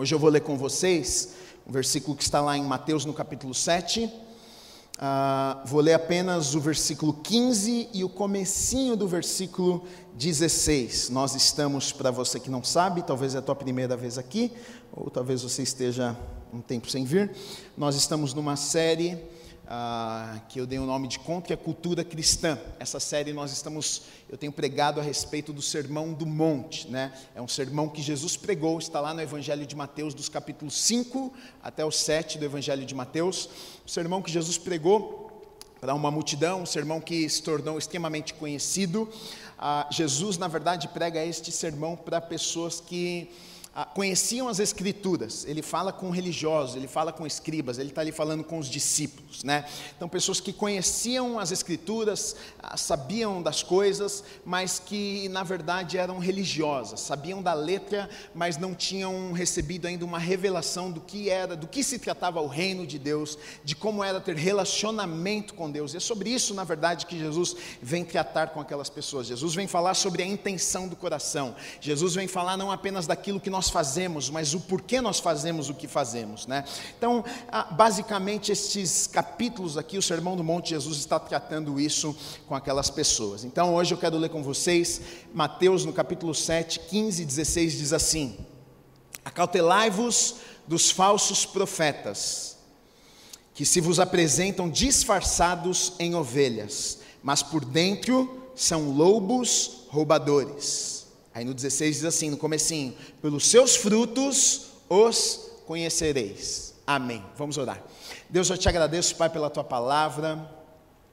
Hoje eu vou ler com vocês um versículo que está lá em Mateus no capítulo 7. Uh, vou ler apenas o versículo 15 e o comecinho do versículo 16. Nós estamos, para você que não sabe, talvez é a tua primeira vez aqui, ou talvez você esteja um tempo sem vir, nós estamos numa série uh, que eu dei o nome de Contra a Cultura Cristã. Essa série nós estamos, eu tenho pregado a respeito do Sermão do Monte, né? É um sermão que Jesus pregou, está lá no Evangelho de Mateus, dos capítulos 5 até o 7 do Evangelho de Mateus. O sermão que Jesus pregou para uma multidão, um sermão que se tornou extremamente conhecido. Uh, Jesus, na verdade, prega este sermão para pessoas que ah, conheciam as escrituras, ele fala com religiosos, ele fala com escribas, ele está ali falando com os discípulos, né? Então, pessoas que conheciam as escrituras, sabiam das coisas, mas que na verdade eram religiosas, sabiam da letra, mas não tinham recebido ainda uma revelação do que era, do que se tratava o reino de Deus, de como era ter relacionamento com Deus. E é sobre isso, na verdade, que Jesus vem tratar com aquelas pessoas. Jesus vem falar sobre a intenção do coração. Jesus vem falar não apenas daquilo que nós nós fazemos, mas o porquê nós fazemos o que fazemos, né? Então, basicamente, estes capítulos aqui, o Sermão do Monte, Jesus está tratando isso com aquelas pessoas. Então, hoje eu quero ler com vocês, Mateus no capítulo 7, 15 e 16 diz assim: Acautelai-vos dos falsos profetas, que se vos apresentam disfarçados em ovelhas, mas por dentro são lobos roubadores. Aí no 16 diz assim, no comecinho, pelos seus frutos os conhecereis. Amém. Vamos orar. Deus, eu te agradeço, Pai, pela tua palavra.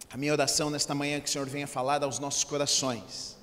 A minha oração nesta manhã é que o Senhor venha falar aos nossos corações.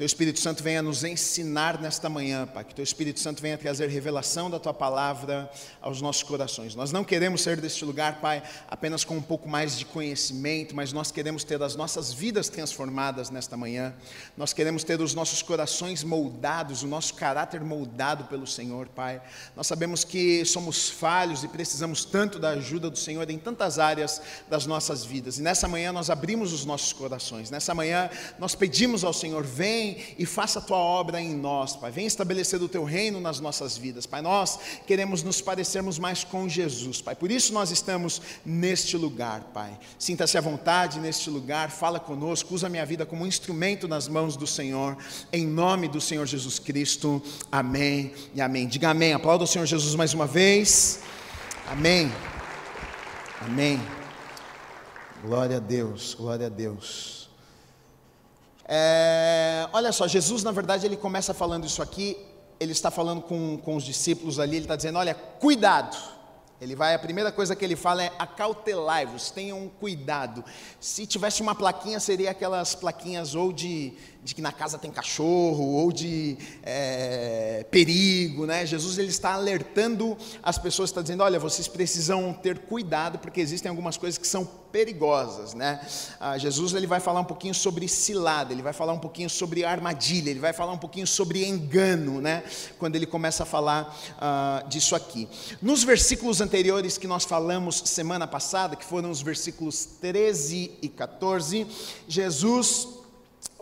Teu Espírito Santo venha nos ensinar nesta manhã, Pai. Que Teu Espírito Santo venha trazer revelação da Tua palavra aos nossos corações. Nós não queremos sair deste lugar, Pai, apenas com um pouco mais de conhecimento, mas nós queremos ter as nossas vidas transformadas nesta manhã. Nós queremos ter os nossos corações moldados, o nosso caráter moldado pelo Senhor, Pai. Nós sabemos que somos falhos e precisamos tanto da ajuda do Senhor em tantas áreas das nossas vidas. E nessa manhã nós abrimos os nossos corações. Nessa manhã nós pedimos ao Senhor, vem e faça a tua obra em nós, Pai. Vem estabelecer o teu reino nas nossas vidas, Pai. Nós queremos nos parecermos mais com Jesus, Pai. Por isso nós estamos neste lugar, Pai. Sinta-se à vontade neste lugar, fala conosco, usa a minha vida como um instrumento nas mãos do Senhor, em nome do Senhor Jesus Cristo. Amém e amém. Diga amém. Aplauda o Senhor Jesus mais uma vez. Amém. Amém. Glória a Deus, glória a Deus. É, olha só, Jesus, na verdade, ele começa falando isso aqui, ele está falando com, com os discípulos ali, ele está dizendo: olha, cuidado. Ele vai, a primeira coisa que ele fala é acautelai-vos, tenham cuidado. Se tivesse uma plaquinha, seria aquelas plaquinhas ou de de que na casa tem cachorro ou de é, perigo, né? Jesus ele está alertando as pessoas, está dizendo, olha, vocês precisam ter cuidado porque existem algumas coisas que são perigosas, né? Ah, Jesus ele vai falar um pouquinho sobre cilada, ele vai falar um pouquinho sobre armadilha, ele vai falar um pouquinho sobre engano, né? Quando ele começa a falar ah, disso aqui. Nos versículos anteriores que nós falamos semana passada, que foram os versículos 13 e 14, Jesus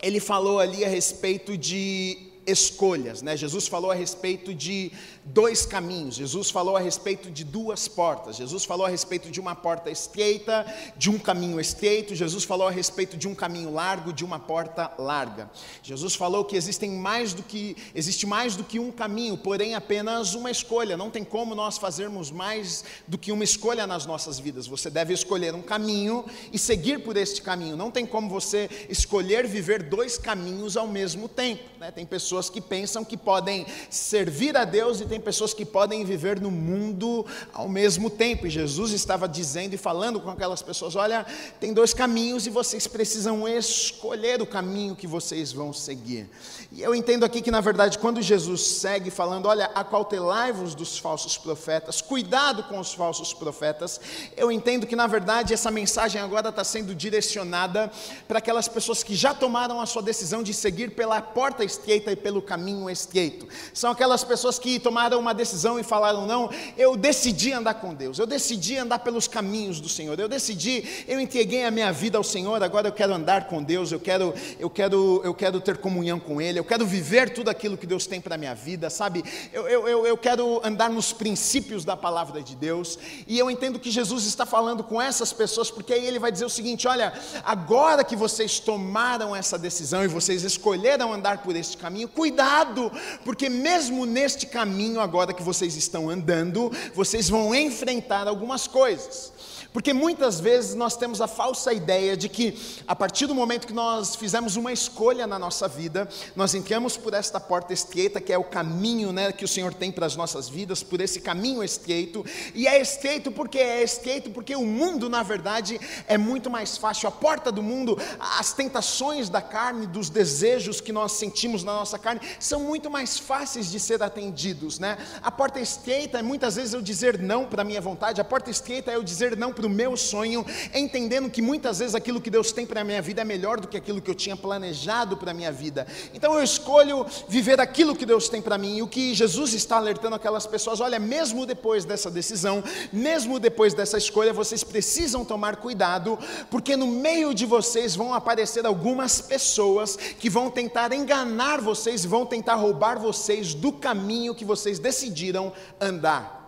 ele falou ali a respeito de escolhas, né? Jesus falou a respeito de dois caminhos. Jesus falou a respeito de duas portas. Jesus falou a respeito de uma porta estreita, de um caminho estreito. Jesus falou a respeito de um caminho largo, de uma porta larga. Jesus falou que existem mais do que existe mais do que um caminho, porém apenas uma escolha. Não tem como nós fazermos mais do que uma escolha nas nossas vidas. Você deve escolher um caminho e seguir por este caminho. Não tem como você escolher viver dois caminhos ao mesmo tempo. Né? Tem pessoas que pensam que podem servir a Deus e tem pessoas que podem viver no mundo ao mesmo tempo. E Jesus estava dizendo e falando com aquelas pessoas: olha, tem dois caminhos e vocês precisam escolher o caminho que vocês vão seguir. E eu entendo aqui que, na verdade, quando Jesus segue falando, olha, acautelai-vos dos falsos profetas, cuidado com os falsos profetas, eu entendo que, na verdade, essa mensagem agora está sendo direcionada para aquelas pessoas que já tomaram a sua decisão de seguir pela porta estreita e pelo caminho estreito. São aquelas pessoas que tomaram tomaram uma decisão e falaram: não, eu decidi andar com Deus, eu decidi andar pelos caminhos do Senhor, eu decidi, eu entreguei a minha vida ao Senhor, agora eu quero andar com Deus, eu quero, eu quero, eu quero ter comunhão com Ele, eu quero viver tudo aquilo que Deus tem para a minha vida, sabe? Eu, eu, eu, eu quero andar nos princípios da palavra de Deus, e eu entendo que Jesus está falando com essas pessoas, porque aí Ele vai dizer o seguinte: olha, agora que vocês tomaram essa decisão e vocês escolheram andar por este caminho, cuidado, porque mesmo neste caminho agora que vocês estão andando, vocês vão enfrentar algumas coisas. Porque muitas vezes nós temos a falsa ideia de que, a partir do momento que nós fizemos uma escolha na nossa vida, nós entramos por esta porta estreita, que é o caminho né, que o Senhor tem para as nossas vidas, por esse caminho estreito, e é estreito porque é estreito, porque o mundo, na verdade, é muito mais fácil. A porta do mundo, as tentações da carne, dos desejos que nós sentimos na nossa carne, são muito mais fáceis de ser atendidos. Né? A porta estreita é muitas vezes eu dizer não para a minha vontade, a porta estreita é eu dizer não para meu sonho, entendendo que muitas vezes aquilo que Deus tem para a minha vida é melhor do que aquilo que eu tinha planejado para a minha vida. Então eu escolho viver aquilo que Deus tem para mim. E o que Jesus está alertando aquelas pessoas: olha, mesmo depois dessa decisão, mesmo depois dessa escolha, vocês precisam tomar cuidado, porque no meio de vocês vão aparecer algumas pessoas que vão tentar enganar vocês, vão tentar roubar vocês do caminho que vocês decidiram andar.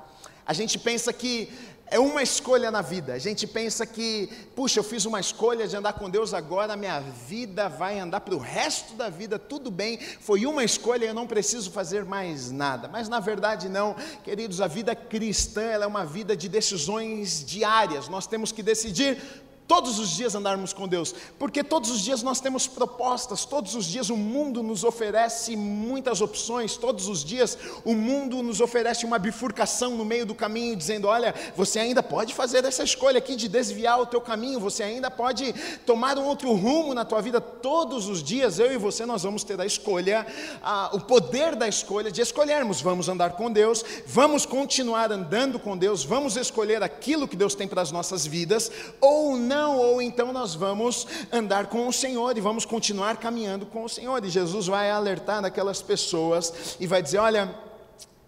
A gente pensa que é uma escolha na vida. A gente pensa que, puxa, eu fiz uma escolha de andar com Deus agora, minha vida vai andar para o resto da vida, tudo bem, foi uma escolha, eu não preciso fazer mais nada. Mas na verdade, não, queridos, a vida cristã é uma vida de decisões diárias. Nós temos que decidir todos os dias andarmos com Deus, porque todos os dias nós temos propostas, todos os dias o mundo nos oferece muitas opções, todos os dias o mundo nos oferece uma bifurcação no meio do caminho, dizendo: olha, você ainda pode fazer essa escolha aqui de desviar o teu caminho, você ainda pode tomar um outro rumo na tua vida. Todos os dias eu e você nós vamos ter a escolha, a, o poder da escolha de escolhermos: vamos andar com Deus, vamos continuar andando com Deus, vamos escolher aquilo que Deus tem para as nossas vidas, ou não não, ou então nós vamos andar com o Senhor e vamos continuar caminhando com o Senhor. E Jesus vai alertar aquelas pessoas e vai dizer: olha,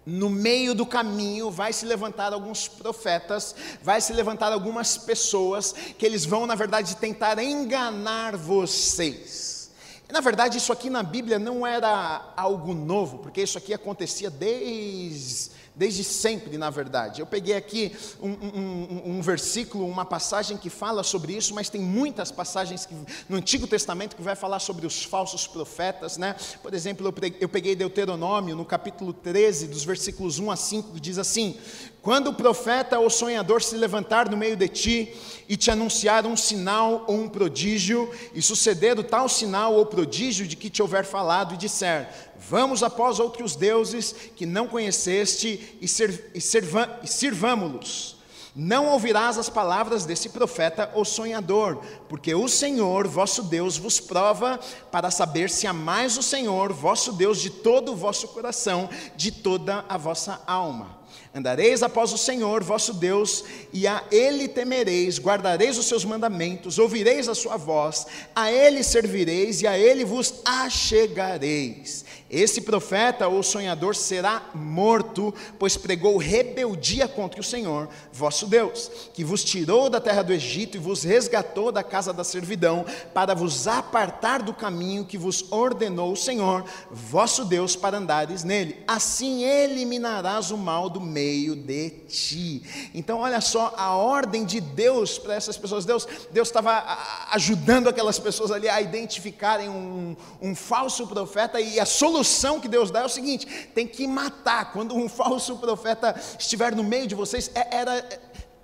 no meio do caminho vai se levantar alguns profetas, vai se levantar algumas pessoas que eles vão, na verdade, tentar enganar vocês. Na verdade, isso aqui na Bíblia não era algo novo, porque isso aqui acontecia desde desde sempre, na verdade. Eu peguei aqui um, um, um, versículo, uma passagem que fala sobre isso, mas tem muitas passagens que, no Antigo Testamento que vai falar sobre os falsos profetas, né? Por exemplo, eu peguei Deuteronômio, no capítulo 13, dos versículos 1 a 5, que diz assim: quando o profeta ou sonhador se levantar no meio de ti e te anunciar um sinal ou um prodígio, e suceder o tal sinal ou prodígio de que te houver falado, e disser: Vamos após outros deuses que não conheceste e, e, e sirvamo-los. Não ouvirás as palavras desse profeta ou sonhador, porque o Senhor, vosso Deus, vos prova para saber se amais o Senhor, vosso Deus, de todo o vosso coração, de toda a vossa alma. Andareis após o Senhor vosso Deus, e a Ele temereis, guardareis os seus mandamentos, ouvireis a sua voz, a Ele servireis e a Ele vos achegareis. Esse profeta ou sonhador será morto, pois pregou rebeldia contra o Senhor, vosso Deus, que vos tirou da terra do Egito e vos resgatou da casa da servidão, para vos apartar do caminho que vos ordenou o Senhor, vosso Deus, para andares nele. Assim eliminarás o mal do meio de ti. Então, olha só a ordem de Deus para essas pessoas. Deus Deus estava ajudando aquelas pessoas ali a identificarem um, um falso profeta e a solução solução que Deus dá é o seguinte: tem que matar. Quando um falso profeta estiver no meio de vocês, é, era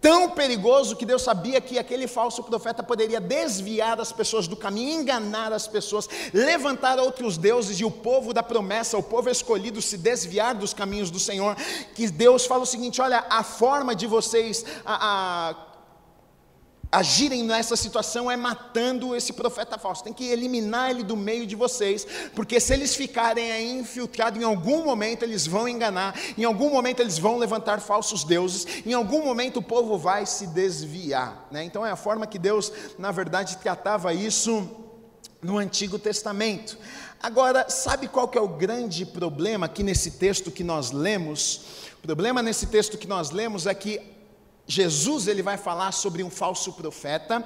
tão perigoso que Deus sabia que aquele falso profeta poderia desviar as pessoas do caminho, enganar as pessoas, levantar outros deuses e o povo da promessa, o povo escolhido, se desviar dos caminhos do Senhor. Que Deus fala o seguinte: olha, a forma de vocês. A, a, agirem nessa situação é matando esse profeta falso. Tem que eliminar ele do meio de vocês, porque se eles ficarem aí infiltrados, em algum momento eles vão enganar, em algum momento eles vão levantar falsos deuses, em algum momento o povo vai se desviar. Né? Então é a forma que Deus, na verdade, tratava isso no Antigo Testamento. Agora, sabe qual que é o grande problema aqui nesse texto que nós lemos? O problema nesse texto que nós lemos é que Jesus ele vai falar sobre um falso profeta.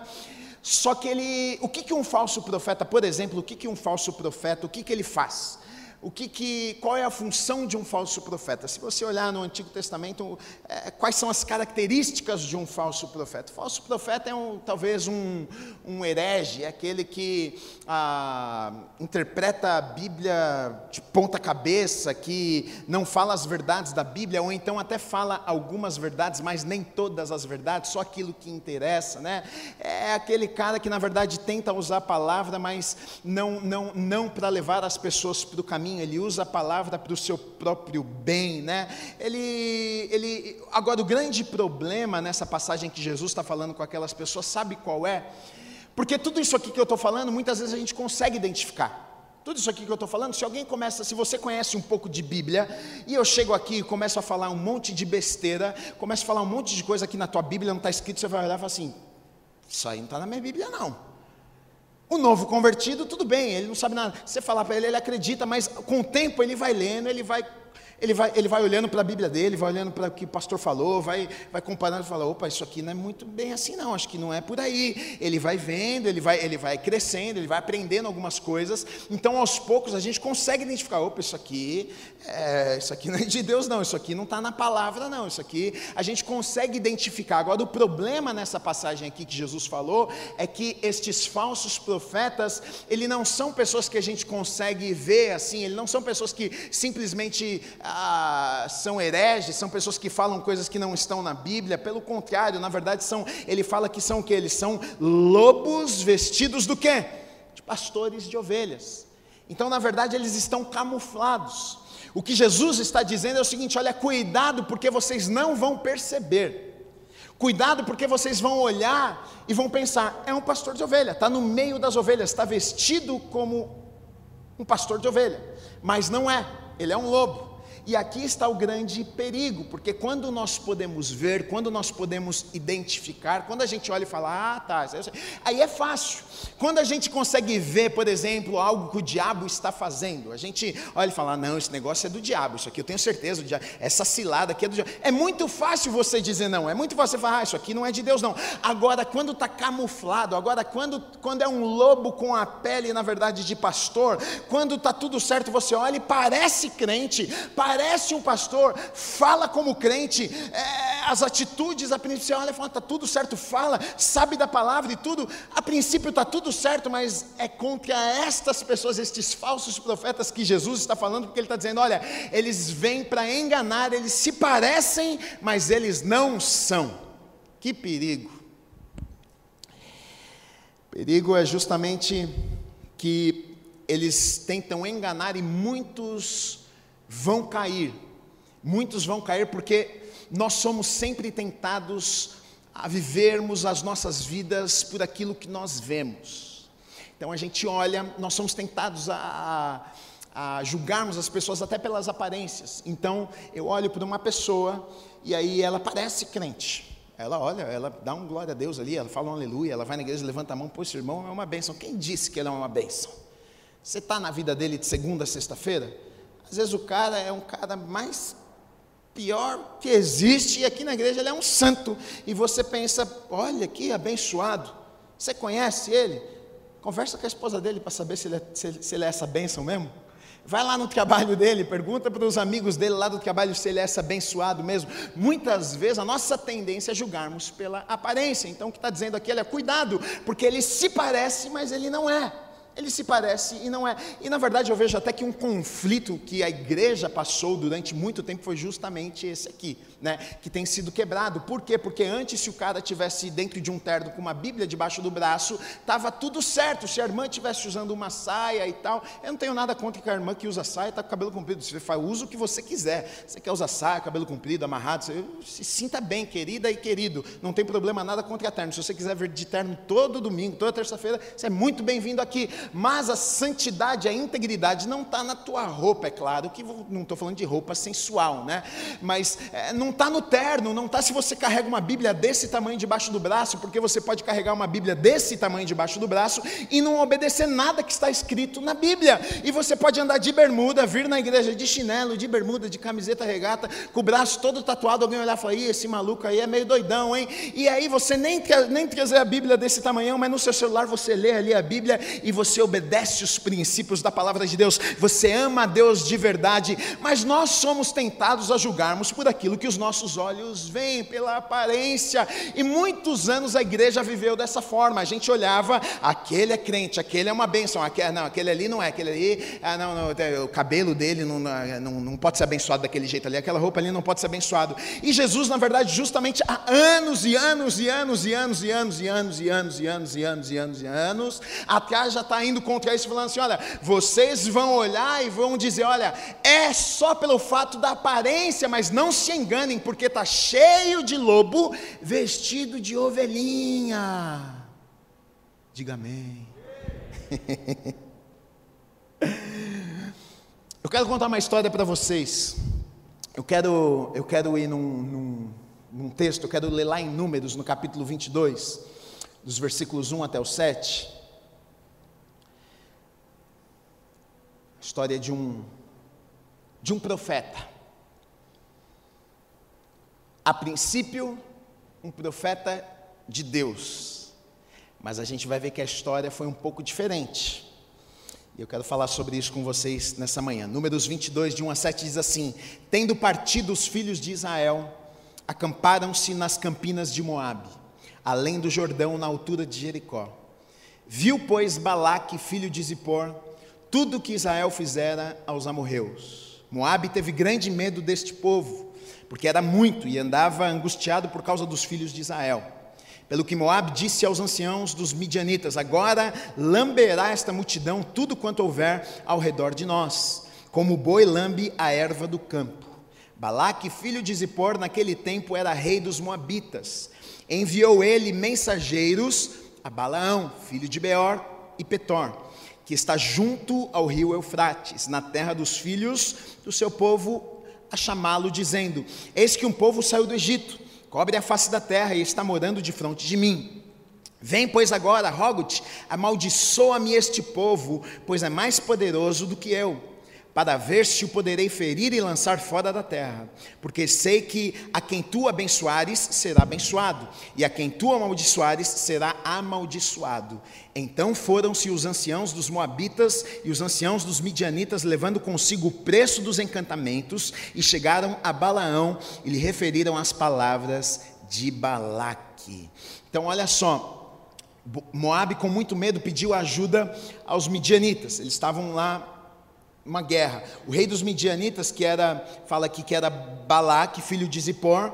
Só que ele, o que que um falso profeta, por exemplo, o que que um falso profeta, o que que ele faz? O que, que, qual é a função de um falso profeta? Se você olhar no Antigo Testamento, é, quais são as características de um falso profeta? O falso profeta é um, talvez um, um herege, é aquele que ah, interpreta a Bíblia de ponta cabeça, que não fala as verdades da Bíblia, ou então até fala algumas verdades, mas nem todas as verdades, só aquilo que interessa, né? É aquele cara que na verdade tenta usar a palavra, mas não, não, não para levar as pessoas para o caminho caminho, ele usa a palavra para o seu próprio bem, né? Ele, ele, agora o grande problema nessa passagem que Jesus está falando com aquelas pessoas, sabe qual é? Porque tudo isso aqui que eu estou falando, muitas vezes a gente consegue identificar. Tudo isso aqui que eu estou falando, se alguém começa, se você conhece um pouco de Bíblia, e eu chego aqui e começo a falar um monte de besteira, começo a falar um monte de coisa que na tua Bíblia não está escrito, você vai olhar e falar assim: Isso aí não está na minha Bíblia, não. O novo convertido, tudo bem, ele não sabe nada. Você falar para ele, ele acredita, mas com o tempo ele vai lendo, ele vai ele vai, ele vai olhando para a Bíblia dele, vai olhando para o que o pastor falou, vai, vai comparando e fala, opa, isso aqui não é muito bem assim não, acho que não é por aí. Ele vai vendo, ele vai, ele vai crescendo, ele vai aprendendo algumas coisas. Então, aos poucos, a gente consegue identificar, opa, isso aqui, é, isso aqui não é de Deus não, isso aqui não está na palavra não, isso aqui a gente consegue identificar. Agora, o problema nessa passagem aqui que Jesus falou é que estes falsos profetas, eles não são pessoas que a gente consegue ver assim, eles não são pessoas que simplesmente ah, são hereges, são pessoas que falam coisas que não estão na Bíblia, pelo contrário, na verdade são, ele fala que são o que? Eles são lobos vestidos do quê? De pastores de ovelhas. Então, na verdade, eles estão camuflados. O que Jesus está dizendo é o seguinte: olha, cuidado, porque vocês não vão perceber. Cuidado, porque vocês vão olhar e vão pensar: é um pastor de ovelha, está no meio das ovelhas, está vestido como um pastor de ovelha, mas não é, ele é um lobo. E aqui está o grande perigo, porque quando nós podemos ver, quando nós podemos identificar, quando a gente olha e fala, ah, tá, aí é fácil. Quando a gente consegue ver, por exemplo, algo que o diabo está fazendo, a gente olha e fala, não, esse negócio é do diabo, isso aqui eu tenho certeza, essa cilada aqui é do diabo. É muito fácil você dizer não, é muito fácil você falar, ah, isso aqui não é de Deus, não. Agora, quando está camuflado, agora, quando, quando é um lobo com a pele, na verdade, de pastor, quando está tudo certo, você olha e parece crente, parece parece um pastor, fala como crente, é, as atitudes, a princípio olha fala, está tudo certo, fala, sabe da palavra e tudo, a princípio está tudo certo, mas é contra estas pessoas, estes falsos profetas que Jesus está falando, porque ele está dizendo: olha, eles vêm para enganar, eles se parecem, mas eles não são. Que perigo! Perigo é justamente que eles tentam enganar e muitos vão cair. Muitos vão cair porque nós somos sempre tentados a vivermos as nossas vidas por aquilo que nós vemos. Então a gente olha, nós somos tentados a, a julgarmos as pessoas até pelas aparências. Então eu olho para uma pessoa e aí ela parece crente. Ela olha, ela dá um glória a Deus ali, ela fala um aleluia, ela vai na igreja, levanta a mão, pô, esse irmão é uma bênção. Quem disse que ele é uma bênção? Você está na vida dele de segunda a sexta-feira? Às vezes o cara é um cara mais pior que existe, e aqui na igreja ele é um santo. E você pensa, olha que abençoado. Você conhece ele? Conversa com a esposa dele para saber se ele, é, se, se ele é essa bênção mesmo. Vai lá no trabalho dele, pergunta para os amigos dele lá do trabalho se ele é essa abençoado mesmo. Muitas vezes a nossa tendência é julgarmos pela aparência. Então o que está dizendo aqui, é cuidado, porque ele se parece, mas ele não é. Ele se parece e não é. E na verdade eu vejo até que um conflito que a igreja passou durante muito tempo foi justamente esse aqui né, que tem sido quebrado. Por quê? Porque antes, se o cara tivesse dentro de um terno com uma Bíblia debaixo do braço, estava tudo certo. Se a irmã estivesse usando uma saia e tal, eu não tenho nada contra que a irmã que usa saia está com cabelo comprido. Você faz uso o que você quiser. Você quer usar saia, cabelo comprido, amarrado, você se sinta bem, querida e querido. Não tem problema nada contra a terno. Se você quiser vir de terno todo domingo, toda terça-feira, você é muito bem-vindo aqui. Mas a santidade, a integridade não está na tua roupa, é claro, que não estou falando de roupa sensual, né? Mas é, não está no terno, não está se você carrega uma Bíblia desse tamanho debaixo do braço, porque você pode carregar uma Bíblia desse tamanho debaixo do braço e não obedecer nada que está escrito na Bíblia. E você pode andar de bermuda, vir na igreja de chinelo, de bermuda, de camiseta regata, com o braço todo tatuado, alguém olhar e falar, esse maluco aí é meio doidão, hein? E aí você nem, nem trazer a Bíblia desse tamanho, mas no seu celular você lê ali a Bíblia e você obedece os princípios da palavra de Deus, você ama a Deus de verdade, mas nós somos tentados a julgarmos por aquilo que os nossos olhos veem, pela aparência, e muitos anos a igreja viveu dessa forma, a gente olhava, aquele é crente, aquele é uma bênção, aquele, não, aquele ali não é, aquele ali, ah, não, não, o cabelo dele não, não, não pode ser abençoado daquele jeito ali, aquela roupa ali não pode ser abençoado, e Jesus na verdade justamente há anos e anos e anos e anos e anos e anos e anos e anos e anos e anos e anos, atrás já está indo contra isso, falando assim: olha, vocês vão olhar e vão dizer: olha, é só pelo fato da aparência, mas não se enganem, porque está cheio de lobo vestido de ovelhinha. Diga amém. Eu quero contar uma história para vocês. Eu quero, eu quero ir num, num, num texto, eu quero ler lá em Números, no capítulo 22, dos versículos 1 até o 7. História de um, de um profeta. A princípio, um profeta de Deus. Mas a gente vai ver que a história foi um pouco diferente. E eu quero falar sobre isso com vocês nessa manhã. Números 22, de 1 a 7 diz assim: Tendo partido os filhos de Israel, acamparam-se nas campinas de Moabe, além do Jordão, na altura de Jericó. Viu, pois, Balaque, filho de Zippor, tudo que Israel fizera aos amorreus. Moabe teve grande medo deste povo, porque era muito e andava angustiado por causa dos filhos de Israel. Pelo que Moab disse aos anciãos dos midianitas: Agora lamberá esta multidão tudo quanto houver ao redor de nós, como o boi lambe a erva do campo. Balaque, filho de Zippor, naquele tempo era rei dos Moabitas. Enviou ele mensageiros a Balaão, filho de Beor e Petor, que está junto ao rio Eufrates, na terra dos filhos do seu povo, a chamá-lo, dizendo: Eis que um povo saiu do Egito cobre a face da terra e está morando de frente de mim. Vem, pois, agora, rogo-te, amaldiçoa-me este povo, pois é mais poderoso do que eu, para ver se o poderei ferir e lançar fora da terra. Porque sei que a quem tu abençoares será abençoado, e a quem tu amaldiçoares será amaldiçoado. Então foram-se os anciãos dos Moabitas e os anciãos dos Midianitas, levando consigo o preço dos encantamentos, e chegaram a Balaão e lhe referiram as palavras de Balaque. Então, olha só. Moabe, com muito medo, pediu ajuda aos midianitas. Eles estavam lá uma guerra. O rei dos midianitas, que era, fala aqui que era Balaque, filho de Zippor,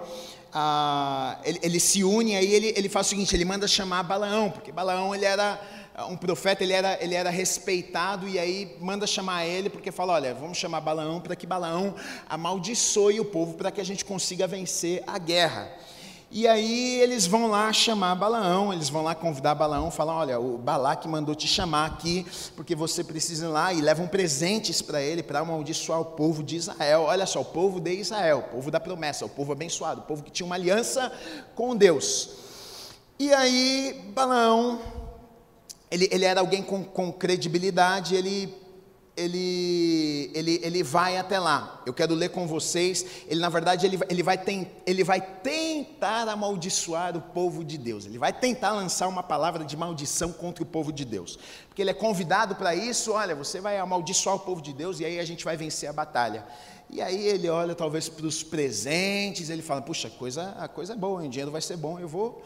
ah, ele, ele, se une, aí ele, ele faz o seguinte, ele manda chamar Balaão, porque Balaão ele era um profeta, ele era, ele era respeitado, e aí manda chamar ele, porque fala, olha, vamos chamar Balaão para que Balaão amaldiçoe o povo, para que a gente consiga vencer a guerra. E aí eles vão lá chamar Balaão, eles vão lá convidar Balaão, falar, olha, o Balaque mandou te chamar aqui, porque você precisa ir lá, e levam presentes para ele, para amaldiçoar o povo de Israel. Olha só, o povo de Israel, o povo da promessa, o povo abençoado, o povo que tinha uma aliança com Deus. E aí Balaão, ele, ele era alguém com, com credibilidade, ele ele, ele, ele vai até lá. Eu quero ler com vocês. Ele, na verdade, ele, ele, vai tem, ele vai tentar amaldiçoar o povo de Deus. Ele vai tentar lançar uma palavra de maldição contra o povo de Deus. Porque ele é convidado para isso. Olha, você vai amaldiçoar o povo de Deus e aí a gente vai vencer a batalha. E aí ele olha talvez para os presentes, ele fala: Puxa, coisa, a coisa é boa, o dinheiro vai ser bom, eu vou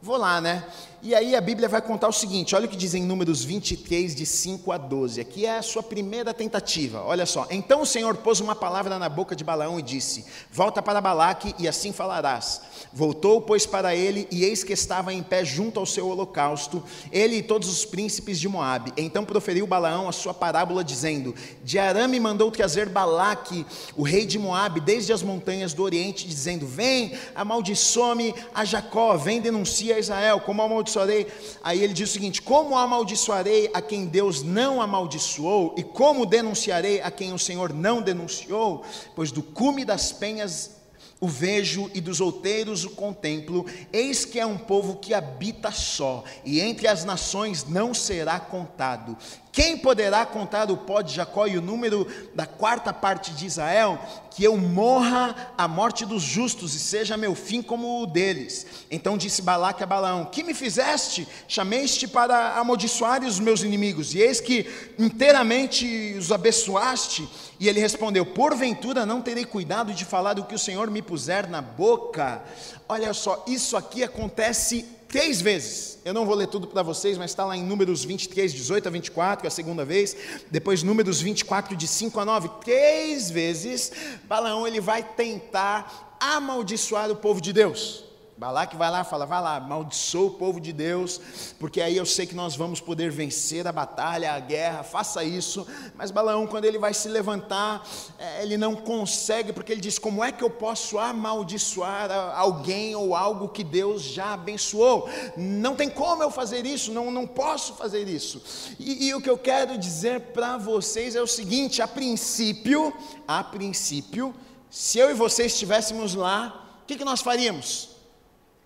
Vou lá, né? E aí a Bíblia vai contar o seguinte: olha o que diz em Números 23, de 5 a 12. Aqui é a sua primeira tentativa. Olha só. Então o Senhor pôs uma palavra na boca de Balaão e disse: Volta para Balaque e assim falarás. Voltou, pois, para ele, e eis que estava em pé junto ao seu holocausto, ele e todos os príncipes de Moabe. Então proferiu Balaão a sua parábola, dizendo: De Arame mandou trazer Balaque, o rei de Moabe, desde as montanhas do Oriente, dizendo: Vem, amaldiçoe-me a Jacó, vem denunciar a Israel: Como amaldiçoarei? Aí ele diz o seguinte: Como amaldiçoarei a quem Deus não amaldiçoou? E como denunciarei a quem o Senhor não denunciou? Pois do cume das penhas o vejo e dos outeiros o contemplo, eis que é um povo que habita só, e entre as nações não será contado. Quem poderá contar o pó de Jacó e o número da quarta parte de Israel? Que eu morra a morte dos justos e seja meu fim como o deles. Então disse Balaque a Balaão: Que me fizeste? Chamei-te para amaldiçoar os meus inimigos, e eis que inteiramente os abençoaste. E ele respondeu: Porventura não terei cuidado de falar do que o Senhor me puser na boca. Olha só, isso aqui acontece três vezes. Eu não vou ler tudo para vocês, mas está lá em Números 23, 18 a 24, a segunda vez. Depois, Números 24, de 5 a 9. Três vezes, Balaão ele vai tentar amaldiçoar o povo de Deus. Balaque vai lá, fala, vai lá, amaldiçoa o povo de Deus, porque aí eu sei que nós vamos poder vencer a batalha, a guerra, faça isso. Mas Balaão, quando ele vai se levantar, é, ele não consegue, porque ele diz: como é que eu posso amaldiçoar alguém ou algo que Deus já abençoou? Não tem como eu fazer isso, não, não posso fazer isso. E, e o que eu quero dizer para vocês é o seguinte: a princípio, a princípio, se eu e vocês estivéssemos lá, o que, que nós faríamos?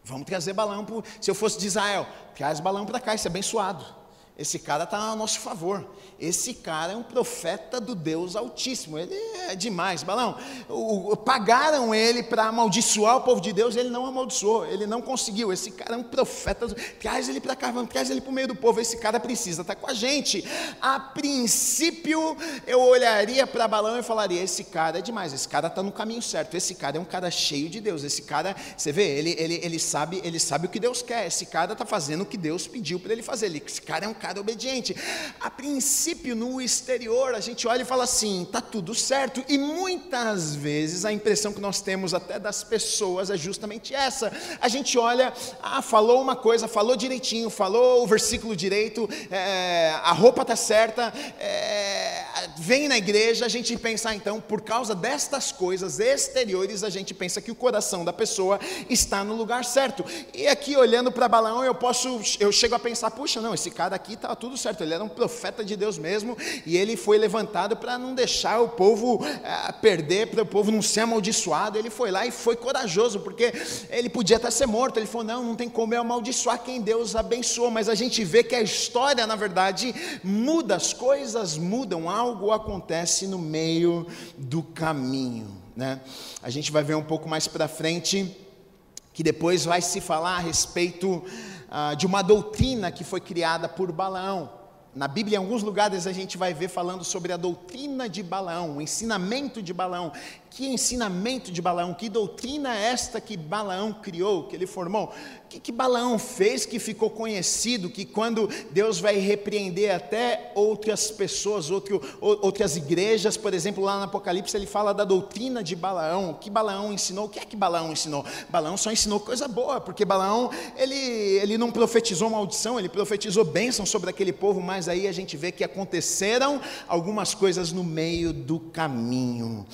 Vamos trazer balão, pro, se eu fosse de Israel, traz balão para cá, isso é abençoado. Esse cara está a nosso favor. Esse cara é um profeta do Deus Altíssimo. Ele é demais, balão. O, o, pagaram ele para amaldiçoar o povo de Deus, ele não amaldiçoou, ele não conseguiu. Esse cara é um profeta. Traz ele para vamos, traz ele para o meio do povo. Esse cara precisa estar tá com a gente. A princípio, eu olharia para balão e falaria: esse cara é demais, esse cara está no caminho certo. Esse cara é um cara cheio de Deus. Esse cara, você vê, ele, ele, ele, sabe, ele sabe o que Deus quer. Esse cara está fazendo o que Deus pediu para ele fazer. Esse cara é um cara obediente. A princípio, no exterior, a gente olha e fala assim: está tudo certo. E muitas vezes a impressão que nós temos até das pessoas é justamente essa. A gente olha, ah, falou uma coisa, falou direitinho, falou o versículo direito, é, a roupa está certa, é, vem na igreja, a gente pensa, ah, então, por causa destas coisas exteriores, a gente pensa que o coração da pessoa está no lugar certo. E aqui olhando para Balaão, eu posso, eu chego a pensar, puxa, não, esse cara aqui está tudo certo, ele era um profeta de Deus mesmo, e ele foi levantado para não deixar o povo é, perder, para o povo não ser amaldiçoado. Ele foi lá e foi corajoso, porque ele podia até ser morto. Ele falou: não, não tem como eu amaldiçoar quem Deus abençoou. Mas a gente vê que a história, na verdade, muda, as coisas mudam, algo acontece no meio do caminho. Né? A gente vai ver um pouco mais para frente que depois vai se falar a respeito ah, de uma doutrina que foi criada por Balaão. Na Bíblia, em alguns lugares, a gente vai ver falando sobre a doutrina de Balaão, o ensinamento de Balaão. Que ensinamento de Balaão? Que doutrina é esta que Balaão criou, que ele formou? O que, que Balaão fez que ficou conhecido? Que quando Deus vai repreender até outras pessoas, outro, outras igrejas, por exemplo, lá no Apocalipse, ele fala da doutrina de Balaão. O que Balaão ensinou? O que é que Balaão ensinou? Balaão só ensinou coisa boa, porque Balaão, ele, ele não profetizou maldição, ele profetizou bênção sobre aquele povo, mas aí a gente vê que aconteceram algumas coisas no meio do caminho.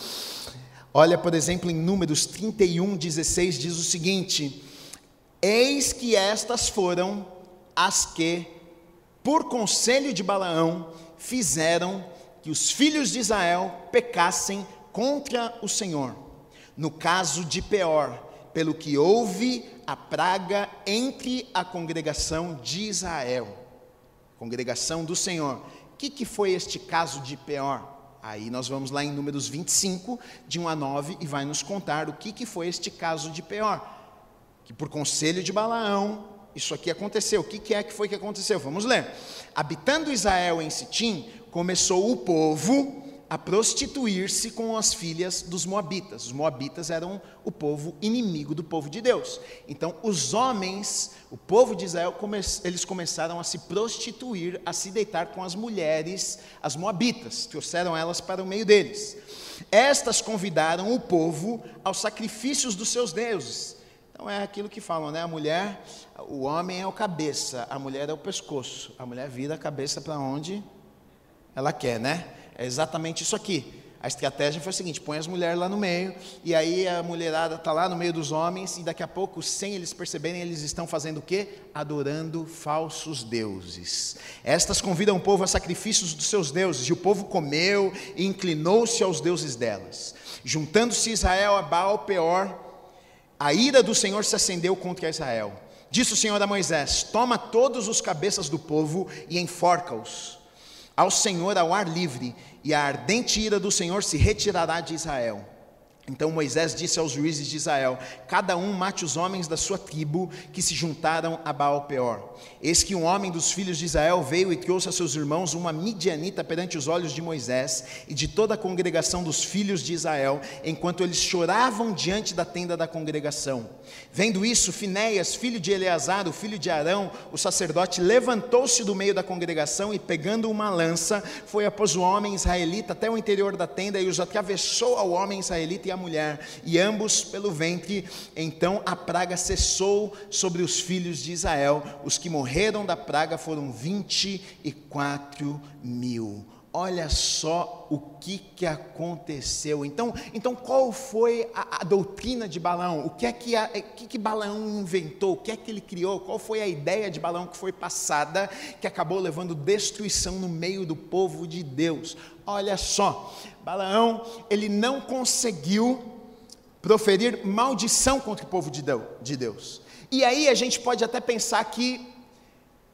Olha, por exemplo, em Números 31, 16, diz o seguinte: Eis que estas foram as que, por conselho de Balaão, fizeram que os filhos de Israel pecassem contra o Senhor. No caso de Peor, pelo que houve a praga entre a congregação de Israel, congregação do Senhor. O que, que foi este caso de Peor? Aí nós vamos lá em Números 25, de 1 a 9, e vai nos contar o que, que foi este caso de Peor. Que por conselho de Balaão, isso aqui aconteceu. O que, que é que foi que aconteceu? Vamos ler. Habitando Israel em Sitim, começou o povo a prostituir-se com as filhas dos Moabitas. Os Moabitas eram o povo inimigo do povo de Deus. Então, os homens, o povo de Israel, eles começaram a se prostituir, a se deitar com as mulheres, as Moabitas, trouxeram elas para o meio deles. Estas convidaram o povo aos sacrifícios dos seus deuses. Então é aquilo que falam, né? A mulher, o homem é o cabeça, a mulher é o pescoço. A mulher vira a cabeça para onde ela quer, né? É exatamente isso aqui. A estratégia foi a seguinte: põe as mulheres lá no meio, e aí a mulherada está lá no meio dos homens, e daqui a pouco, sem eles perceberem, eles estão fazendo o quê? Adorando falsos deuses. Estas convidam o povo a sacrifícios dos seus deuses, e o povo comeu e inclinou-se aos deuses delas. Juntando-se Israel a Baal Peor, a ira do Senhor se acendeu contra Israel. Disse o Senhor a Moisés: Toma todos os cabeças do povo e enforca-os ao Senhor ao ar livre, e a ardente ira do Senhor se retirará de Israel. Então Moisés disse aos juízes de Israel: Cada um mate os homens da sua tribo que se juntaram a Baal Peor. Eis que um homem dos filhos de Israel veio e trouxe a seus irmãos uma midianita perante os olhos de Moisés e de toda a congregação dos filhos de Israel, enquanto eles choravam diante da tenda da congregação. Vendo isso, Finéias, filho de Eleazar, o filho de Arão, o sacerdote, levantou-se do meio da congregação e, pegando uma lança, foi após o homem israelita até o interior da tenda e os atravessou ao homem israelita e à mulher, e ambos pelo ventre. Então a praga cessou sobre os filhos de Israel. Os que morreram da praga foram vinte e quatro mil. Olha só o que, que aconteceu. Então, então qual foi a, a doutrina de Balaão? O que é que, a, que, que Balaão inventou? O que é que ele criou? Qual foi a ideia de Balaão que foi passada, que acabou levando destruição no meio do povo de Deus? Olha só, Balaão, ele não conseguiu proferir maldição contra o povo de Deus. E aí a gente pode até pensar que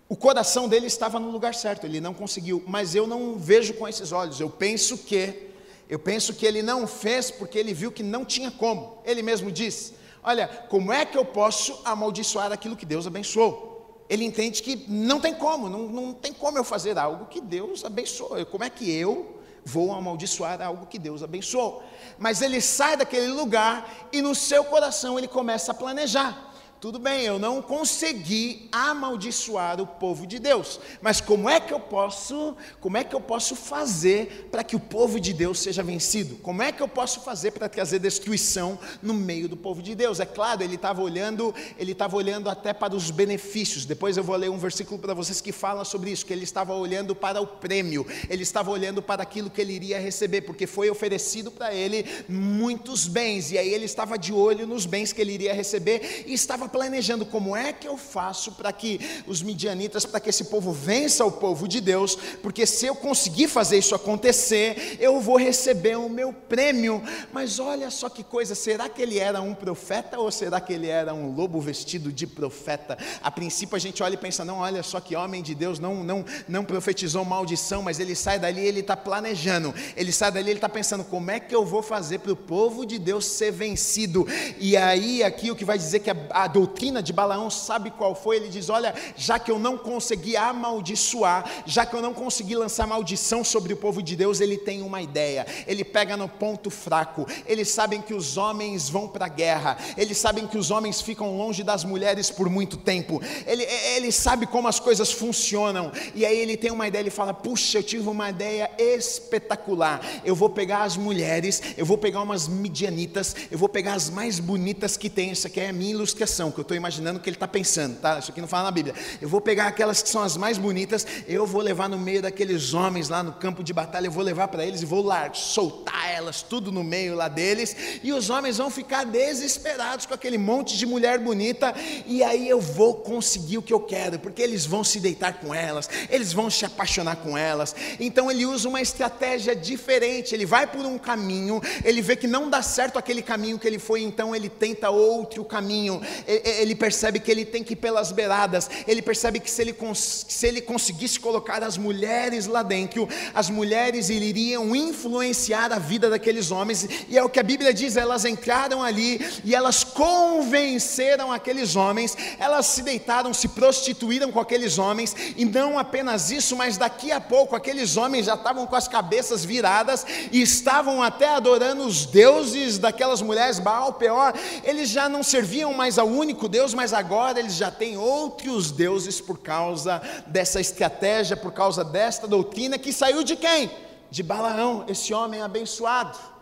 o coração dele estava no lugar certo, ele não conseguiu, mas eu não vejo com esses olhos. Eu penso que eu penso que ele não fez porque ele viu que não tinha como. Ele mesmo disse: "Olha, como é que eu posso amaldiçoar aquilo que Deus abençoou?" Ele entende que não tem como, não, não tem como eu fazer algo que Deus abençoou. Como é que eu vou amaldiçoar algo que Deus abençoou? Mas ele sai daquele lugar e no seu coração ele começa a planejar. Tudo bem, eu não consegui amaldiçoar o povo de Deus, mas como é que eu posso, como é que eu posso fazer para que o povo de Deus seja vencido? Como é que eu posso fazer para trazer destruição no meio do povo de Deus? É claro, ele estava olhando, ele estava olhando até para os benefícios. Depois eu vou ler um versículo para vocês que fala sobre isso, que ele estava olhando para o prêmio, ele estava olhando para aquilo que ele iria receber, porque foi oferecido para ele muitos bens, e aí ele estava de olho nos bens que ele iria receber e estava planejando como é que eu faço para que os midianitas, para que esse povo vença o povo de Deus, porque se eu conseguir fazer isso acontecer, eu vou receber o meu prêmio. Mas olha só que coisa, será que ele era um profeta ou será que ele era um lobo vestido de profeta? A princípio a gente olha e pensa, não, olha só que homem de Deus, não, não, não profetizou maldição, mas ele sai dali, ele está planejando, ele sai dali, ele está pensando, como é que eu vou fazer para o povo de Deus ser vencido? E aí aqui o que vai dizer que a, a doutrina de Balaão, sabe qual foi? Ele diz: Olha, já que eu não consegui amaldiçoar, já que eu não consegui lançar maldição sobre o povo de Deus, ele tem uma ideia. Ele pega no ponto fraco. Eles sabem que os homens vão para a guerra, eles sabem que os homens ficam longe das mulheres por muito tempo. Ele, ele sabe como as coisas funcionam. E aí ele tem uma ideia, ele fala: Puxa, eu tive uma ideia espetacular. Eu vou pegar as mulheres, eu vou pegar umas midianitas, eu vou pegar as mais bonitas que tem. Isso aqui é a minha ilustração que eu estou imaginando que ele está pensando, tá? Isso aqui não fala na Bíblia. Eu vou pegar aquelas que são as mais bonitas, eu vou levar no meio daqueles homens lá no campo de batalha, eu vou levar para eles e vou lá soltar elas tudo no meio lá deles, e os homens vão ficar desesperados com aquele monte de mulher bonita, e aí eu vou conseguir o que eu quero, porque eles vão se deitar com elas, eles vão se apaixonar com elas. Então ele usa uma estratégia diferente, ele vai por um caminho, ele vê que não dá certo aquele caminho que ele foi, então ele tenta outro caminho ele percebe que ele tem que ir pelas beiradas, ele percebe que se ele, se ele conseguisse colocar as mulheres lá dentro, as mulheres iriam influenciar a vida daqueles homens, e é o que a Bíblia diz: elas entraram ali e elas convenceram aqueles homens, elas se deitaram, se prostituíram com aqueles homens, e não apenas isso, mas daqui a pouco aqueles homens já estavam com as cabeças viradas e estavam até adorando os deuses daquelas mulheres, Baal, Peor, eles já não serviam mais ao único Deus, mas agora eles já têm outros deuses por causa dessa estratégia, por causa desta doutrina que saiu de quem? De Balaão, esse homem abençoado.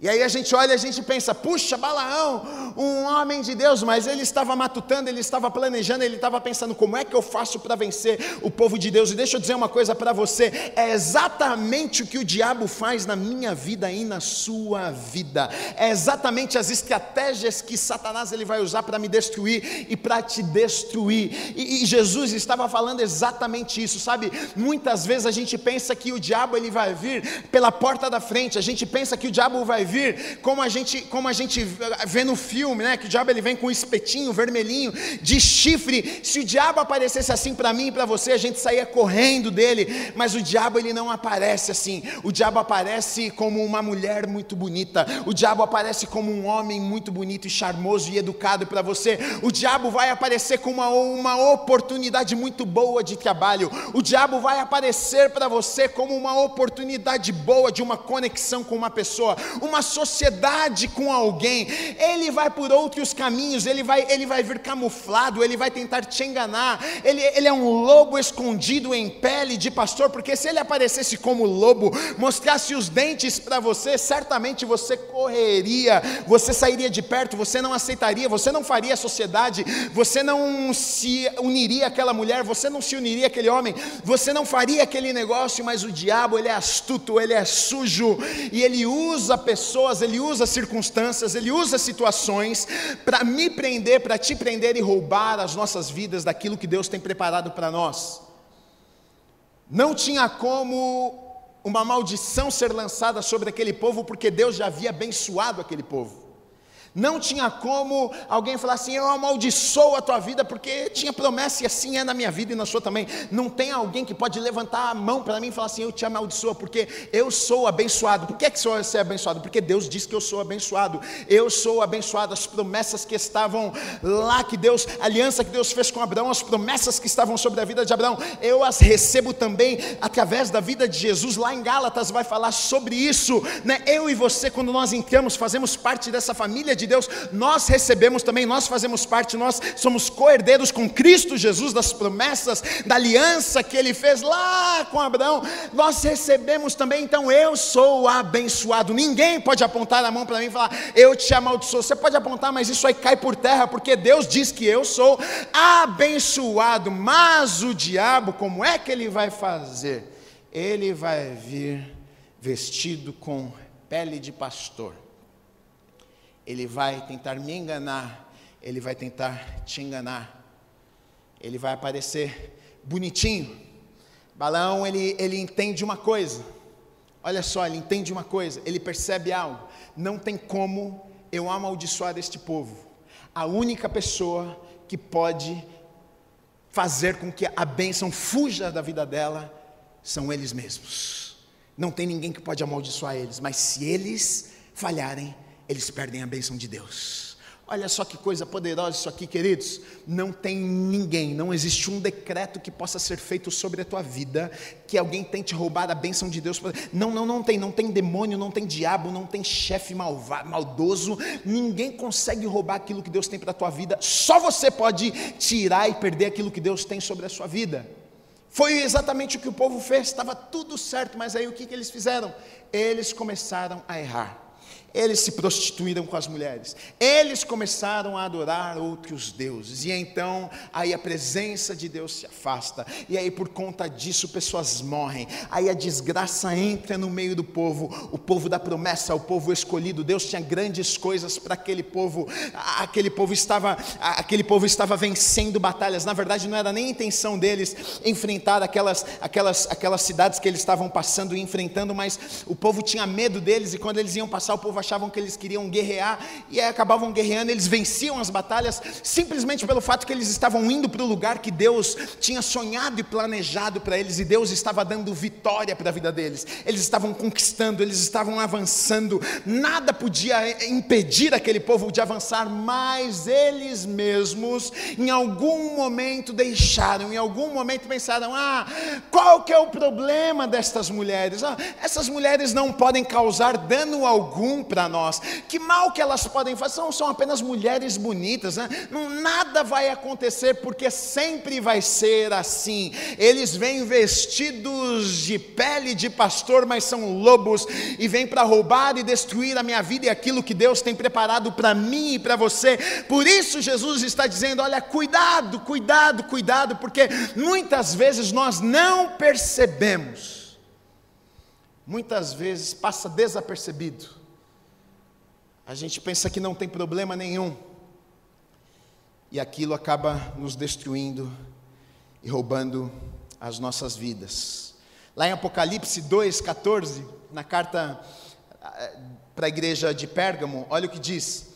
E aí a gente olha e a gente pensa, puxa, Balaão, um homem de Deus, mas ele estava matutando, ele estava planejando, ele estava pensando, como é que eu faço para vencer o povo de Deus? E deixa eu dizer uma coisa para você, é exatamente o que o diabo faz na minha vida e na sua vida. É exatamente as estratégias que Satanás ele vai usar para me destruir e para te destruir. E, e Jesus estava falando exatamente isso, sabe? Muitas vezes a gente pensa que o diabo ele vai vir pela porta da frente, a gente pensa que o diabo vai vir como a gente, como a gente vê no filme, né? Que o diabo ele vem com um espetinho vermelhinho de chifre. Se o diabo aparecesse assim para mim e para você, a gente saía correndo dele. Mas o diabo ele não aparece assim. O diabo aparece como uma mulher muito bonita. O diabo aparece como um homem muito bonito e charmoso e educado para você. O diabo vai aparecer com uma, uma oportunidade muito boa de trabalho. O diabo vai aparecer para você como uma oportunidade boa de uma conexão com uma pessoa, uma uma sociedade com alguém, ele vai por outros caminhos, ele vai, ele vai vir camuflado, ele vai tentar te enganar, ele, ele é um lobo escondido em pele de pastor, porque se ele aparecesse como lobo, mostrasse os dentes para você, certamente você correria, você sairia de perto, você não aceitaria, você não faria sociedade, você não se uniria àquela mulher, você não se uniria àquele homem, você não faria aquele negócio, mas o diabo, ele é astuto, ele é sujo, e ele usa pessoas pessoas, ele usa circunstâncias, ele usa situações para me prender, para te prender e roubar as nossas vidas daquilo que Deus tem preparado para nós. Não tinha como uma maldição ser lançada sobre aquele povo, porque Deus já havia abençoado aquele povo. Não tinha como alguém falar assim, eu amaldiçoo a tua vida, porque tinha promessa e assim é na minha vida e na sua também. Não tem alguém que pode levantar a mão para mim e falar assim, eu te amaldiçoo, porque eu sou abençoado. Por que, é que você é abençoado? Porque Deus diz que eu sou abençoado. Eu sou abençoado. As promessas que estavam lá, que Deus, a aliança que Deus fez com Abraão, as promessas que estavam sobre a vida de Abraão, eu as recebo também através da vida de Jesus. Lá em Gálatas vai falar sobre isso. Né? Eu e você, quando nós entramos, fazemos parte dessa família de Deus, nós recebemos também, nós fazemos parte, nós somos co-herdeiros com Cristo Jesus das promessas, da aliança que ele fez lá com Abraão. Nós recebemos também, então eu sou abençoado. Ninguém pode apontar a mão para mim e falar, eu te amaldiçoo. Você pode apontar, mas isso aí cai por terra, porque Deus diz que eu sou abençoado. Mas o diabo, como é que ele vai fazer? Ele vai vir vestido com pele de pastor ele vai tentar me enganar, ele vai tentar te enganar, ele vai aparecer bonitinho. Balão, ele, ele entende uma coisa, olha só, ele entende uma coisa, ele percebe algo, não tem como eu amaldiçoar este povo, a única pessoa que pode fazer com que a bênção fuja da vida dela são eles mesmos. Não tem ninguém que pode amaldiçoar eles, mas se eles falharem, eles perdem a bênção de Deus. Olha só que coisa poderosa isso aqui, queridos. Não tem ninguém, não existe um decreto que possa ser feito sobre a tua vida que alguém tente roubar a bênção de Deus. Não, não, não tem. Não tem demônio, não tem diabo, não tem chefe malvado, maldoso. Ninguém consegue roubar aquilo que Deus tem para a tua vida. Só você pode tirar e perder aquilo que Deus tem sobre a sua vida. Foi exatamente o que o povo fez. Estava tudo certo, mas aí o que, que eles fizeram? Eles começaram a errar. Eles se prostituíram com as mulheres. Eles começaram a adorar outros deuses. E então, aí a presença de Deus se afasta. E aí, por conta disso, pessoas morrem. Aí a desgraça entra no meio do povo. O povo da promessa, o povo escolhido. Deus tinha grandes coisas para aquele povo. Aquele povo estava, aquele povo estava vencendo batalhas. Na verdade, não era nem intenção deles enfrentar aquelas, aquelas, aquelas cidades que eles estavam passando e enfrentando, mas o povo tinha medo deles. E quando eles iam passar, o povo achavam que eles queriam guerrear e acabavam guerreando, eles venciam as batalhas simplesmente pelo fato que eles estavam indo para o lugar que Deus tinha sonhado e planejado para eles e Deus estava dando vitória para a vida deles. Eles estavam conquistando, eles estavam avançando. Nada podia impedir aquele povo de avançar, mas eles mesmos em algum momento deixaram, em algum momento pensaram: "Ah, qual que é o problema destas mulheres? Ah, essas mulheres não podem causar dano algum para nós. Que mal que elas podem fazer? São, são apenas mulheres bonitas, né? Não, nada vai acontecer, porque sempre vai ser assim. Eles vêm vestidos de pele de pastor, mas são lobos, e vêm para roubar e destruir a minha vida e aquilo que Deus tem preparado para mim e para você. Por isso, Jesus está dizendo: olha, cuidado, cuidado, cuidado, porque muitas vezes nós não percebemos muitas vezes passa desapercebido. A gente pensa que não tem problema nenhum, e aquilo acaba nos destruindo e roubando as nossas vidas. Lá em Apocalipse 2,14, na carta eh, para a igreja de Pérgamo, olha o que diz,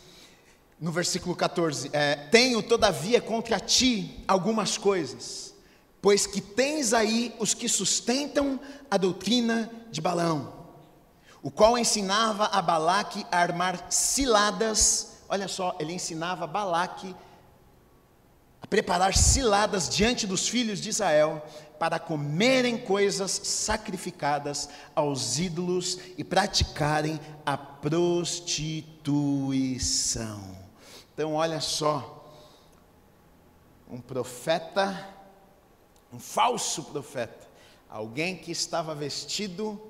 no versículo 14: é, Tenho todavia contra ti algumas coisas pois que tens aí os que sustentam a doutrina de Balão, o qual ensinava a Balaque a armar ciladas, olha só, ele ensinava Balaque a preparar ciladas diante dos filhos de Israel, para comerem coisas sacrificadas aos ídolos e praticarem a prostituição. Então, olha só, um profeta um falso profeta, alguém que estava vestido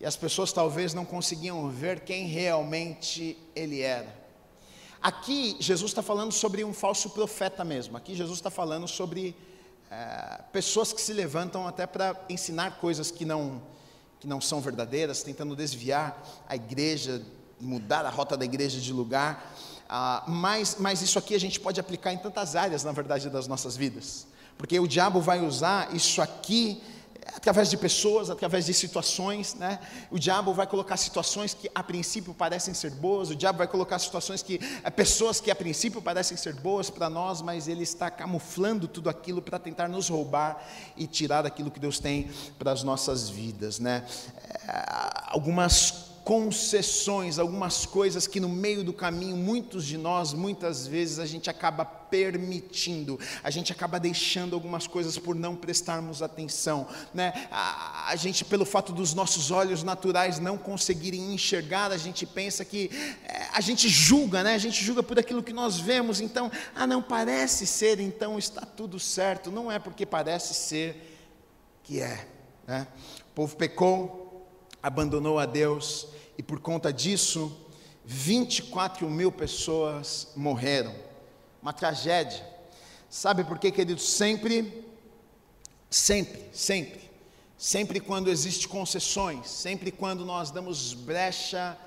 e as pessoas talvez não conseguiam ver quem realmente ele era. Aqui Jesus está falando sobre um falso profeta mesmo. Aqui Jesus está falando sobre é, pessoas que se levantam até para ensinar coisas que não que não são verdadeiras, tentando desviar a igreja, mudar a rota da igreja de lugar. Ah, mas, mas isso aqui a gente pode aplicar em tantas áreas, na verdade, das nossas vidas. Porque o diabo vai usar isso aqui através de pessoas, através de situações, né? O diabo vai colocar situações que a princípio parecem ser boas, o diabo vai colocar situações que é, pessoas que a princípio parecem ser boas para nós, mas ele está camuflando tudo aquilo para tentar nos roubar e tirar aquilo que Deus tem para as nossas vidas, né? É, algumas concessões, algumas coisas que no meio do caminho, muitos de nós, muitas vezes, a gente acaba permitindo, a gente acaba deixando algumas coisas por não prestarmos atenção, né? A, a gente, pelo fato dos nossos olhos naturais não conseguirem enxergar, a gente pensa que é, a gente julga, né? A gente julga por aquilo que nós vemos, então, ah, não parece ser, então está tudo certo, não é porque parece ser que é, né? O povo pecou, abandonou a Deus e por conta disso, 24 mil pessoas morreram. Uma tragédia. Sabe por quê, queridos? Sempre, sempre, sempre, sempre quando existe concessões, sempre quando nós damos brecha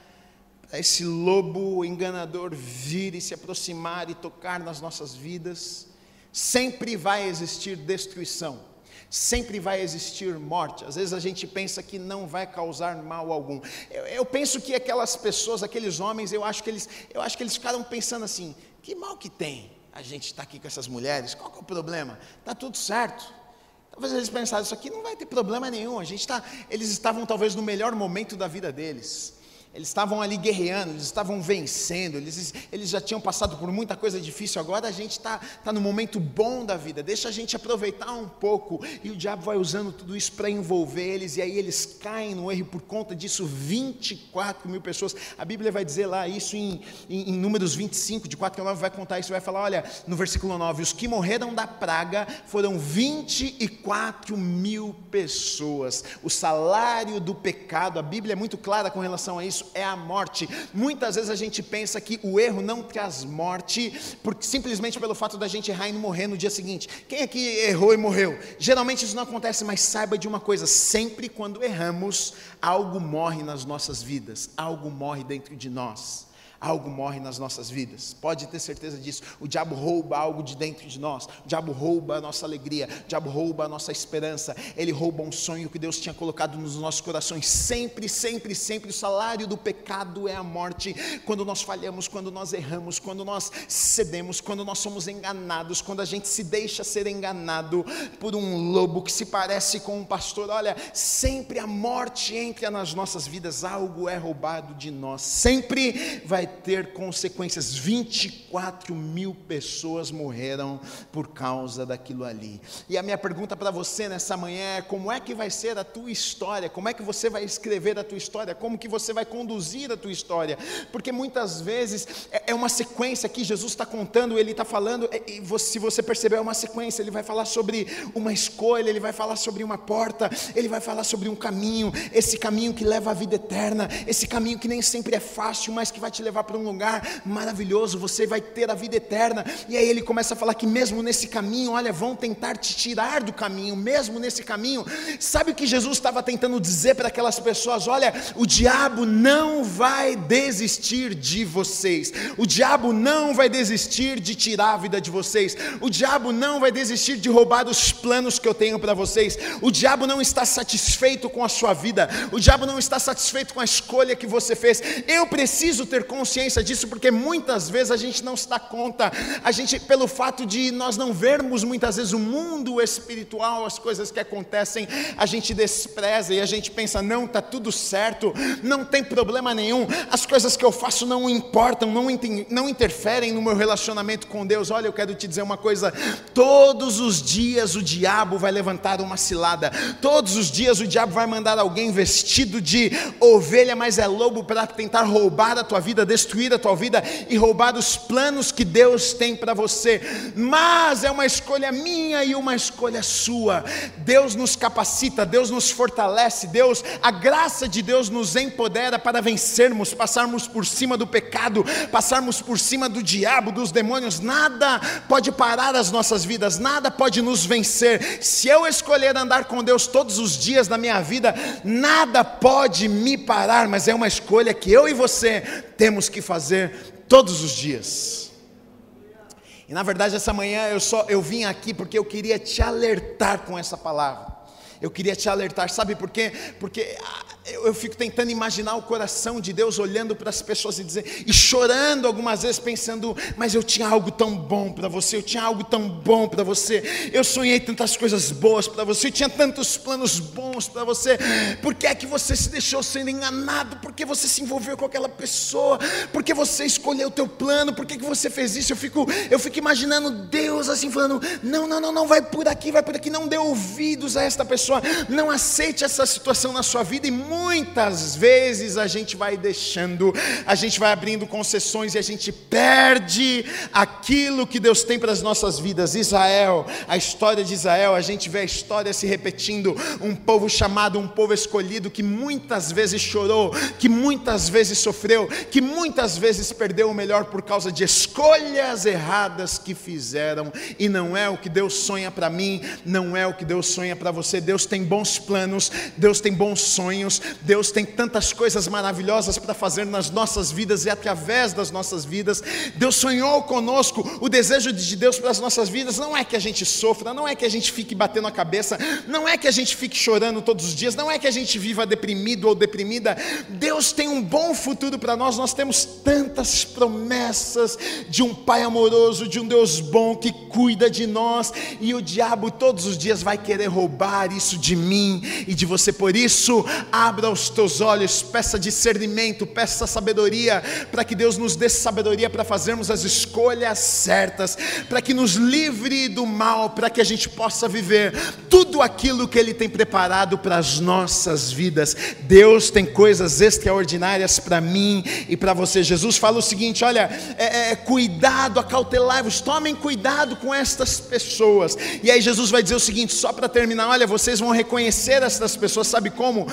para esse lobo enganador vir e se aproximar e tocar nas nossas vidas, sempre vai existir destruição sempre vai existir morte. Às vezes a gente pensa que não vai causar mal algum. Eu, eu, penso que aquelas pessoas, aqueles homens, eu acho que eles, eu acho que eles ficaram pensando assim: que mal que tem a gente estar tá aqui com essas mulheres? Qual é o problema? Está tudo certo. Talvez eles pensaram, isso aqui não vai ter problema nenhum. A gente tá, eles estavam talvez no melhor momento da vida deles. Eles estavam ali guerreando, eles estavam vencendo, eles, eles já tinham passado por muita coisa difícil, agora a gente está tá no momento bom da vida, deixa a gente aproveitar um pouco. E o diabo vai usando tudo isso para envolver eles, e aí eles caem no erro, por conta disso, 24 mil pessoas. A Bíblia vai dizer lá isso em, em, em Números 25, de 4 a 9, vai contar isso, vai falar: olha, no versículo 9: os que morreram da praga foram 24 mil pessoas. O salário do pecado, a Bíblia é muito clara com relação a isso é a morte. Muitas vezes a gente pensa que o erro não traz morte, porque simplesmente pelo fato da gente errar e não morrer no dia seguinte. Quem aqui errou e morreu? Geralmente isso não acontece, mas saiba de uma coisa: sempre quando erramos, algo morre nas nossas vidas, algo morre dentro de nós algo morre nas nossas vidas. Pode ter certeza disso. O diabo rouba algo de dentro de nós. O diabo rouba a nossa alegria. O diabo rouba a nossa esperança. Ele rouba um sonho que Deus tinha colocado nos nossos corações. Sempre, sempre, sempre o salário do pecado é a morte. Quando nós falhamos, quando nós erramos, quando nós cedemos, quando nós somos enganados, quando a gente se deixa ser enganado por um lobo que se parece com um pastor. Olha, sempre a morte entra nas nossas vidas. Algo é roubado de nós. Sempre vai ter consequências. 24 mil pessoas morreram por causa daquilo ali. E a minha pergunta para você nessa manhã é: como é que vai ser a tua história? Como é que você vai escrever a tua história? Como que você vai conduzir a tua história? Porque muitas vezes é, é uma sequência que Jesus está contando, ele está falando, e se você perceber, é uma sequência. Ele vai falar sobre uma escolha, ele vai falar sobre uma porta, ele vai falar sobre um caminho, esse caminho que leva à vida eterna, esse caminho que nem sempre é fácil, mas que vai te levar para um lugar maravilhoso, você vai ter a vida eterna. E aí ele começa a falar que mesmo nesse caminho, olha, vão tentar te tirar do caminho, mesmo nesse caminho. Sabe o que Jesus estava tentando dizer para aquelas pessoas? Olha, o diabo não vai desistir de vocês. O diabo não vai desistir de tirar a vida de vocês. O diabo não vai desistir de roubar os planos que eu tenho para vocês. O diabo não está satisfeito com a sua vida. O diabo não está satisfeito com a escolha que você fez. Eu preciso ter consciência disso porque muitas vezes a gente não se dá conta. A gente, pelo fato de nós não vermos muitas vezes o mundo espiritual, as coisas que acontecem, a gente despreza e a gente pensa: não, está tudo certo, não tem problema nenhum, as coisas que eu faço não importam, não, não interferem no meu relacionamento com Deus. Olha, eu quero te dizer uma coisa: todos os dias o diabo vai levantar uma cilada, todos os dias o diabo vai mandar alguém vestido de ovelha, mas é lobo para tentar roubar a tua vida, destruir a tua vida e roubar os planos que Deus tem para você. Mas é uma escolha minha e uma escolha sua. Deus nos capacita, Deus nos fortalece, Deus, a graça de Deus nos empodera para vencermos, passarmos por cima do pecado, passarmos por cima do diabo, dos demônios. Nada pode parar as nossas vidas, nada pode nos vencer. Se eu escolher andar com Deus todos os dias da minha vida, nada pode me parar, mas é uma escolha que eu e você temos que fazer todos os dias. E na verdade essa manhã eu só eu vim aqui porque eu queria te alertar com essa palavra. Eu queria te alertar, sabe por quê? Porque eu, eu, fico tentando imaginar o coração de Deus olhando para as pessoas e dizer, e chorando algumas vezes, pensando, mas eu tinha algo tão bom para você, eu tinha algo tão bom para você, eu sonhei tantas coisas boas para você, eu tinha tantos planos bons para você, por que é que você se deixou ser enganado? Por que você se envolveu com aquela pessoa? Por que você escolheu o teu plano? Por que, que você fez isso? Eu fico, eu fico imaginando Deus assim falando, não, não, não, não, vai por aqui, vai por aqui, não dê ouvidos a esta pessoa, não aceite essa situação na sua vida e muitas vezes a gente vai deixando, a gente vai abrindo concessões e a gente perde aquilo que Deus tem para as nossas vidas. Israel, a história de Israel, a gente vê a história se repetindo. Um povo chamado, um povo escolhido que muitas vezes chorou, que muitas vezes sofreu, que muitas vezes perdeu o melhor por causa de escolhas erradas que fizeram. E não é o que Deus sonha para mim, não é o que Deus sonha para você. Deus tem bons planos, Deus tem bons sonhos, Deus tem tantas coisas maravilhosas para fazer nas nossas vidas e através das nossas vidas. Deus sonhou conosco. O desejo de Deus para as nossas vidas não é que a gente sofra, não é que a gente fique batendo a cabeça, não é que a gente fique chorando todos os dias, não é que a gente viva deprimido ou deprimida. Deus tem um bom futuro para nós. Nós temos tantas promessas de um Pai amoroso, de um Deus bom que cuida de nós, e o diabo todos os dias vai querer roubar isso de mim e de você. Por isso, abra os teus olhos, peça discernimento, peça sabedoria, para que Deus nos dê sabedoria para fazermos as escolhas certas, para que nos livre do mal, para que a gente possa viver tudo aquilo que Ele tem preparado para as nossas vidas. Deus tem coisas extraordinárias para mim e para você. Jesus fala o seguinte: olha, é, é, cuidado, acautelai-vos, tomem cuidado com estas pessoas. E aí Jesus vai dizer o seguinte, só para terminar: olha, vocês vão reconhecer essas pessoas, sabe como?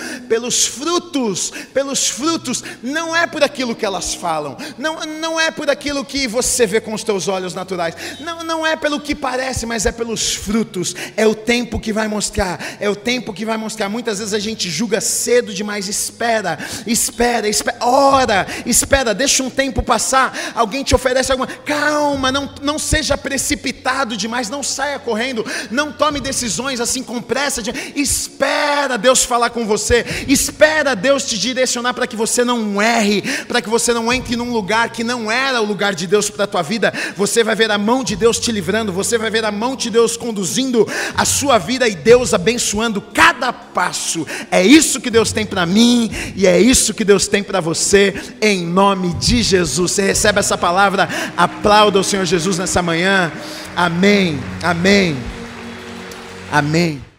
Pelos frutos, pelos frutos, não é por aquilo que elas falam, não, não é por aquilo que você vê com os teus olhos naturais, não, não é pelo que parece, mas é pelos frutos, é o tempo que vai mostrar, é o tempo que vai mostrar. Muitas vezes a gente julga cedo demais, espera, espera, espera, ora, espera, deixa um tempo passar, alguém te oferece alguma, calma, não, não seja precipitado demais, não saia correndo, não tome decisões assim com pressa, de, espera Deus falar com você, Espera Deus te direcionar para que você não erre, para que você não entre num lugar que não era o lugar de Deus para a tua vida. Você vai ver a mão de Deus te livrando, você vai ver a mão de Deus conduzindo a sua vida e Deus abençoando cada passo. É isso que Deus tem para mim e é isso que Deus tem para você, em nome de Jesus. Você recebe essa palavra, aplauda o Senhor Jesus nessa manhã. Amém, amém, amém.